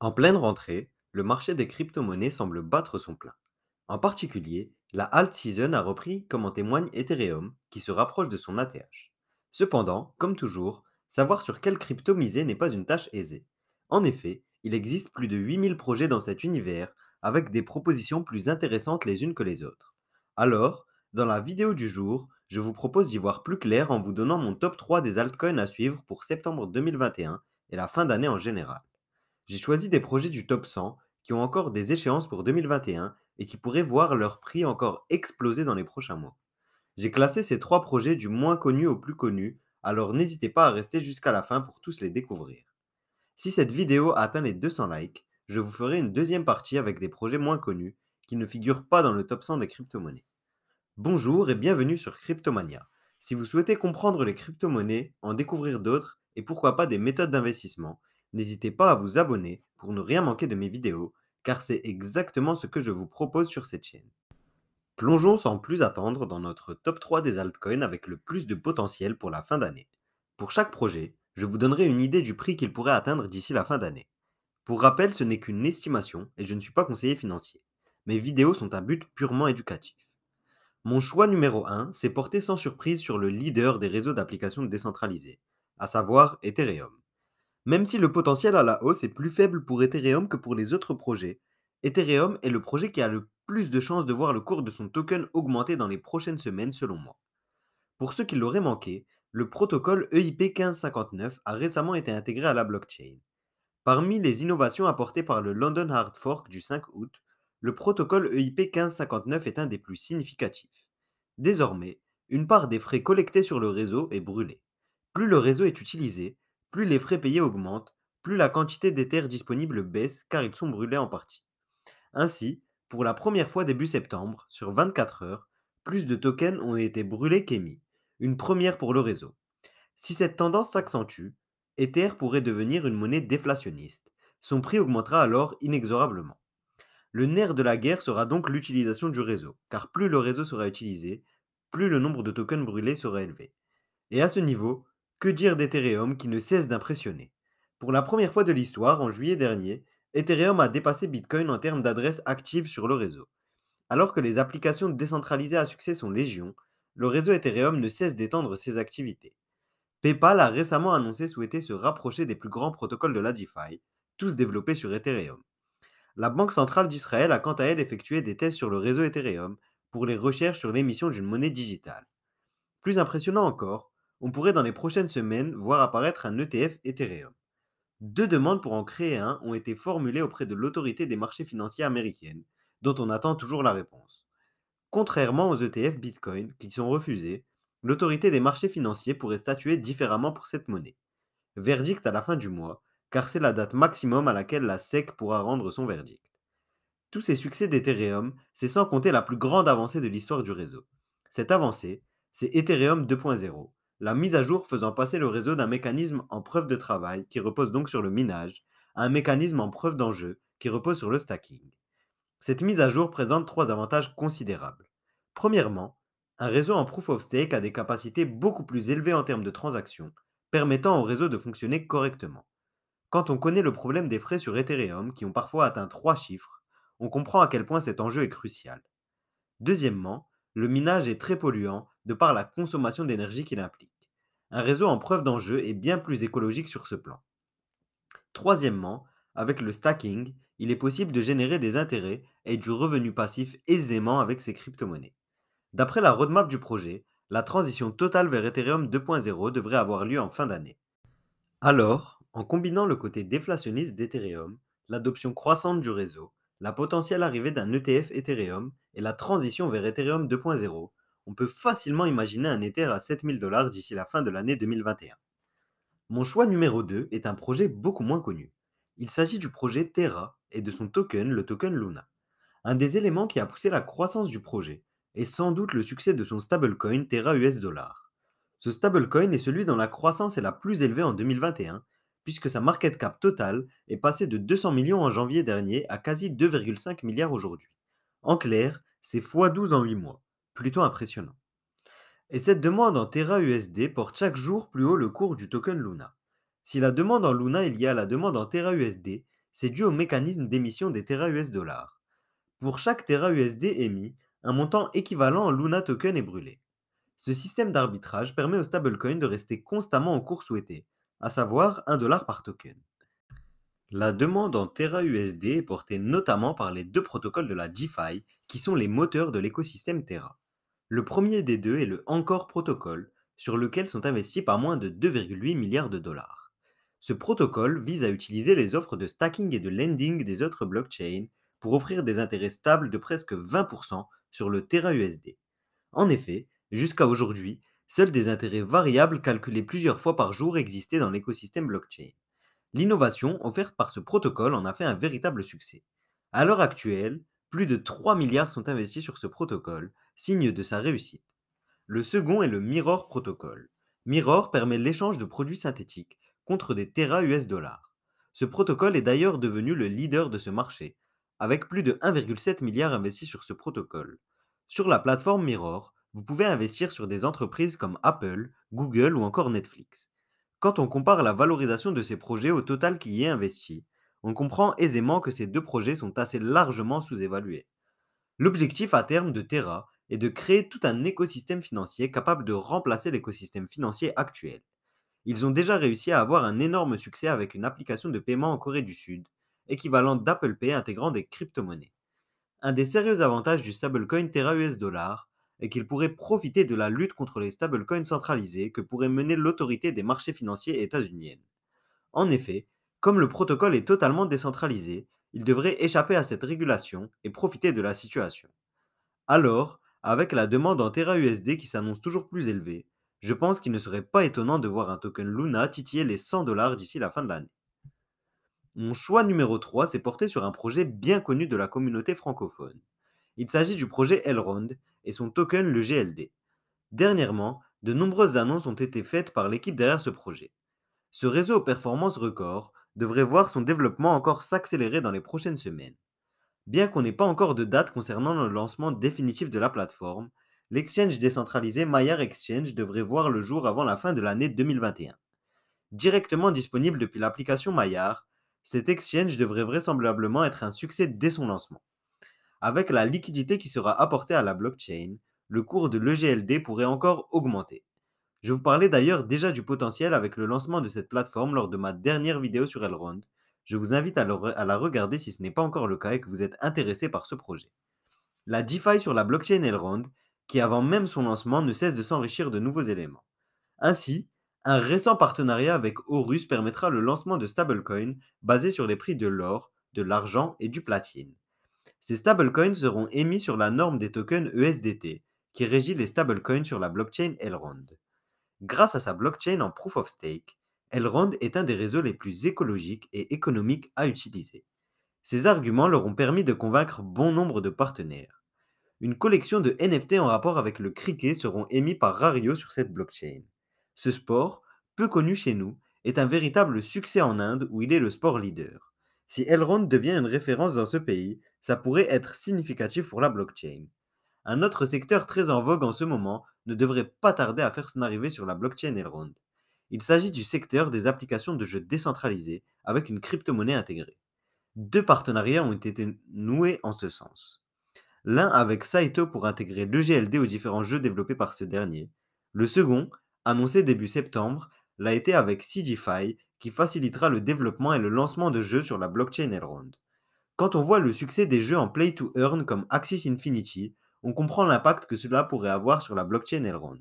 En pleine rentrée, le marché des crypto-monnaies semble battre son plein. En particulier, la alt season a repris comme en témoigne Ethereum, qui se rapproche de son ATH. Cependant, comme toujours, savoir sur quelle crypto miser n'est pas une tâche aisée. En effet, il existe plus de 8000 projets dans cet univers, avec des propositions plus intéressantes les unes que les autres. Alors, dans la vidéo du jour, je vous propose d'y voir plus clair en vous donnant mon top 3 des altcoins à suivre pour septembre 2021 et la fin d'année en général. J'ai choisi des projets du top 100 qui ont encore des échéances pour 2021 et qui pourraient voir leur prix encore exploser dans les prochains mois. J'ai classé ces trois projets du moins connu au plus connu, alors n'hésitez pas à rester jusqu'à la fin pour tous les découvrir. Si cette vidéo atteint les 200 likes, je vous ferai une deuxième partie avec des projets moins connus qui ne figurent pas dans le top 100 des crypto-monnaies. Bonjour et bienvenue sur Cryptomania. Si vous souhaitez comprendre les crypto-monnaies, en découvrir d'autres et pourquoi pas des méthodes d'investissement, n'hésitez pas à vous abonner pour ne rien manquer de mes vidéos, car c'est exactement ce que je vous propose sur cette chaîne. Plongeons sans plus attendre dans notre top 3 des altcoins avec le plus de potentiel pour la fin d'année. Pour chaque projet, je vous donnerai une idée du prix qu'il pourrait atteindre d'ici la fin d'année. Pour rappel, ce n'est qu'une estimation et je ne suis pas conseiller financier. Mes vidéos sont à but purement éducatif. Mon choix numéro 1 s'est porté sans surprise sur le leader des réseaux d'applications décentralisées, à savoir Ethereum. Même si le potentiel à la hausse est plus faible pour Ethereum que pour les autres projets, Ethereum est le projet qui a le plus de chances de voir le cours de son token augmenter dans les prochaines semaines selon moi. Pour ceux qui l'auraient manqué, le protocole EIP 1559 a récemment été intégré à la blockchain. Parmi les innovations apportées par le London Hard Fork du 5 août, le protocole EIP 1559 est un des plus significatifs. Désormais, une part des frais collectés sur le réseau est brûlée. Plus le réseau est utilisé, plus les frais payés augmentent, plus la quantité d'Ether disponible baisse car ils sont brûlés en partie. Ainsi, pour la première fois début septembre, sur 24 heures, plus de tokens ont été brûlés qu'émis, une première pour le réseau. Si cette tendance s'accentue, Ether pourrait devenir une monnaie déflationniste. Son prix augmentera alors inexorablement. Le nerf de la guerre sera donc l'utilisation du réseau, car plus le réseau sera utilisé, plus le nombre de tokens brûlés sera élevé. Et à ce niveau, que dire d'Ethereum qui ne cesse d'impressionner? Pour la première fois de l'histoire, en juillet dernier, Ethereum a dépassé Bitcoin en termes d'adresses actives sur le réseau. Alors que les applications décentralisées à succès sont légion, le réseau Ethereum ne cesse d'étendre ses activités. PayPal a récemment annoncé souhaiter se rapprocher des plus grands protocoles de la DeFi, tous développés sur Ethereum. La Banque centrale d'Israël a quant à elle effectué des tests sur le réseau Ethereum pour les recherches sur l'émission d'une monnaie digitale. Plus impressionnant encore, on pourrait dans les prochaines semaines voir apparaître un ETF Ethereum. Deux demandes pour en créer un ont été formulées auprès de l'autorité des marchés financiers américaine, dont on attend toujours la réponse. Contrairement aux ETF Bitcoin qui sont refusés, l'autorité des marchés financiers pourrait statuer différemment pour cette monnaie. Verdict à la fin du mois, car c'est la date maximum à laquelle la SEC pourra rendre son verdict. Tous ces succès d'Ethereum, c'est sans compter la plus grande avancée de l'histoire du réseau. Cette avancée, c'est Ethereum 2.0, la mise à jour faisant passer le réseau d'un mécanisme en preuve de travail, qui repose donc sur le minage, à un mécanisme en preuve d'enjeu, qui repose sur le stacking. Cette mise à jour présente trois avantages considérables. Premièrement, un réseau en proof of stake a des capacités beaucoup plus élevées en termes de transactions, permettant au réseau de fonctionner correctement. Quand on connaît le problème des frais sur Ethereum, qui ont parfois atteint trois chiffres, on comprend à quel point cet enjeu est crucial. Deuxièmement, le minage est très polluant de par la consommation d'énergie qu'il implique. Un réseau en preuve d'enjeu est bien plus écologique sur ce plan. Troisièmement, avec le stacking, il est possible de générer des intérêts et du revenu passif aisément avec ces crypto-monnaies. D'après la roadmap du projet, la transition totale vers Ethereum 2.0 devrait avoir lieu en fin d'année. Alors, en combinant le côté déflationniste d'Ethereum, l'adoption croissante du réseau, la potentielle arrivée d'un ETF Ethereum et la transition vers Ethereum 2.0, on peut facilement imaginer un Ether à 7000 dollars d'ici la fin de l'année 2021. Mon choix numéro 2 est un projet beaucoup moins connu. Il s'agit du projet Terra et de son token, le token Luna. Un des éléments qui a poussé la croissance du projet est sans doute le succès de son stablecoin Terra US Dollar. Ce stablecoin est celui dont la croissance est la plus élevée en 2021, puisque sa market cap totale est passée de 200 millions en janvier dernier à quasi 2,5 milliards aujourd'hui. En clair, c'est x12 en 8 mois plutôt impressionnant. Et cette demande en Terra USD porte chaque jour plus haut le cours du token Luna. Si la demande en Luna est liée à la demande en Terra USD, C'est dû au mécanisme d'émission des Terra US dollars. Pour chaque Terra USD émis, un montant équivalent en Luna token est brûlé. Ce système d'arbitrage permet aux stablecoins de rester constamment au cours souhaité, à savoir 1 dollar par token. La demande en Terra USD est portée notamment par les deux protocoles de la DeFi qui sont les moteurs de l'écosystème Terra. Le premier des deux est le Encore protocole, sur lequel sont investis pas moins de 2,8 milliards de dollars. Ce protocole vise à utiliser les offres de stacking et de lending des autres blockchains pour offrir des intérêts stables de presque 20% sur le Terra USD. En effet, jusqu'à aujourd'hui, seuls des intérêts variables calculés plusieurs fois par jour existaient dans l'écosystème blockchain. L'innovation offerte par ce protocole en a fait un véritable succès. À l'heure actuelle, plus de 3 milliards sont investis sur ce protocole, signe de sa réussite. Le second est le Mirror Protocol. Mirror permet l'échange de produits synthétiques contre des Terra US dollars. Ce protocole est d'ailleurs devenu le leader de ce marché, avec plus de 1,7 milliard investis sur ce protocole. Sur la plateforme Mirror, vous pouvez investir sur des entreprises comme Apple, Google ou encore Netflix. Quand on compare la valorisation de ces projets au total qui y est investi, on comprend aisément que ces deux projets sont assez largement sous-évalués. L'objectif à terme de Terra est de créer tout un écosystème financier capable de remplacer l'écosystème financier actuel. Ils ont déjà réussi à avoir un énorme succès avec une application de paiement en Corée du Sud, équivalente d'Apple Pay intégrant des crypto-monnaies. Un des sérieux avantages du stablecoin Terra US Dollar et qu'il pourrait profiter de la lutte contre les stablecoins centralisés que pourrait mener l'autorité des marchés financiers états-unienne. En effet, comme le protocole est totalement décentralisé, il devrait échapper à cette régulation et profiter de la situation. Alors, avec la demande en Terra USD qui s'annonce toujours plus élevée, je pense qu'il ne serait pas étonnant de voir un token Luna titiller les 100 dollars d'ici la fin de l'année. Mon choix numéro 3 s'est porté sur un projet bien connu de la communauté francophone. Il s'agit du projet Elrond et son token le GLD. Dernièrement, de nombreuses annonces ont été faites par l'équipe derrière ce projet. Ce réseau aux performances records devrait voir son développement encore s'accélérer dans les prochaines semaines. Bien qu'on n'ait pas encore de date concernant le lancement définitif de la plateforme, l'exchange décentralisé Maillard Exchange devrait voir le jour avant la fin de l'année 2021. Directement disponible depuis l'application Maillard, cet exchange devrait vraisemblablement être un succès dès son lancement. Avec la liquidité qui sera apportée à la blockchain, le cours de l'EGLD pourrait encore augmenter. Je vous parlais d'ailleurs déjà du potentiel avec le lancement de cette plateforme lors de ma dernière vidéo sur Elrond. Je vous invite à, la regarder si ce n'est pas encore le cas et que vous êtes intéressé par ce projet. La DeFi sur la blockchain Elrond, qui avant même son lancement ne cesse de s'enrichir de nouveaux éléments. Ainsi, un récent partenariat avec Horus permettra le lancement de stablecoins basés sur les prix de l'or, de l'argent et du platine. Ces stablecoins seront émis sur la norme des tokens ESDT, qui régit les stablecoins sur la blockchain Elrond. Grâce à sa blockchain en proof of stake, Elrond est un des réseaux les plus écologiques et économiques à utiliser. Ces arguments leur ont permis de convaincre bon nombre de partenaires. Une collection de NFT en rapport avec le cricket seront émis par Rario sur cette blockchain. Ce sport, peu connu chez nous, est un véritable succès en Inde où il est le sport leader. Si Elrond devient une référence dans ce pays, ça pourrait être significatif pour la blockchain. Un autre secteur très en vogue en ce moment ne devrait pas tarder à faire son arrivée sur la blockchain Elrond. Il s'agit du secteur des applications de jeux décentralisés avec une crypto-monnaie intégrée. Deux partenariats ont été noués en ce sens. L'un avec Saito pour intégrer l'EGLD aux différents jeux développés par ce dernier. Le second, annoncé début septembre, l'a été avec CGFI qui facilitera le développement et le lancement de jeux sur la blockchain Elrond. Quand on voit le succès des jeux en play to earn comme Axis Infinity, on comprend l'impact que cela pourrait avoir sur la blockchain Elrond.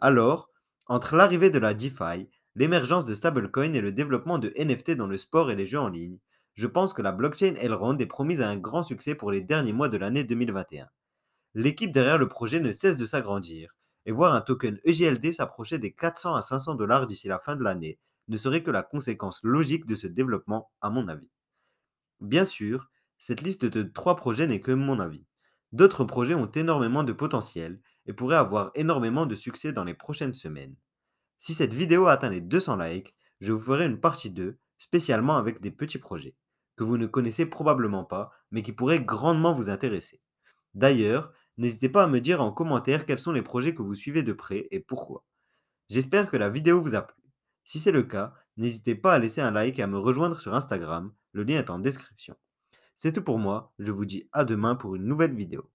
Alors, entre l'arrivée de la DeFi, l'émergence de stablecoins et le développement de NFT dans le sport et les jeux en ligne, je pense que la blockchain Elrond est promise à un grand succès pour les derniers mois de l'année 2021. L'équipe derrière le projet ne cesse de s'agrandir, et voir un token EGLD s'approcher des 400 à 500 dollars d'ici la fin de l'année ne serait que la conséquence logique de ce développement, à mon avis. Bien sûr, cette liste de trois projets n'est que mon avis. D'autres projets ont énormément de potentiel et pourraient avoir énormément de succès dans les prochaines semaines. Si cette vidéo atteint les 200 likes, je vous ferai une partie 2, spécialement avec des petits projets, que vous ne connaissez probablement pas, mais qui pourraient grandement vous intéresser. D'ailleurs, n'hésitez pas à me dire en commentaire quels sont les projets que vous suivez de près et pourquoi. J'espère que la vidéo vous a plu. Si c'est le cas, n'hésitez pas à laisser un like et à me rejoindre sur Instagram Le lien est en description. C'est tout pour moi, je vous dis à demain pour une nouvelle vidéo.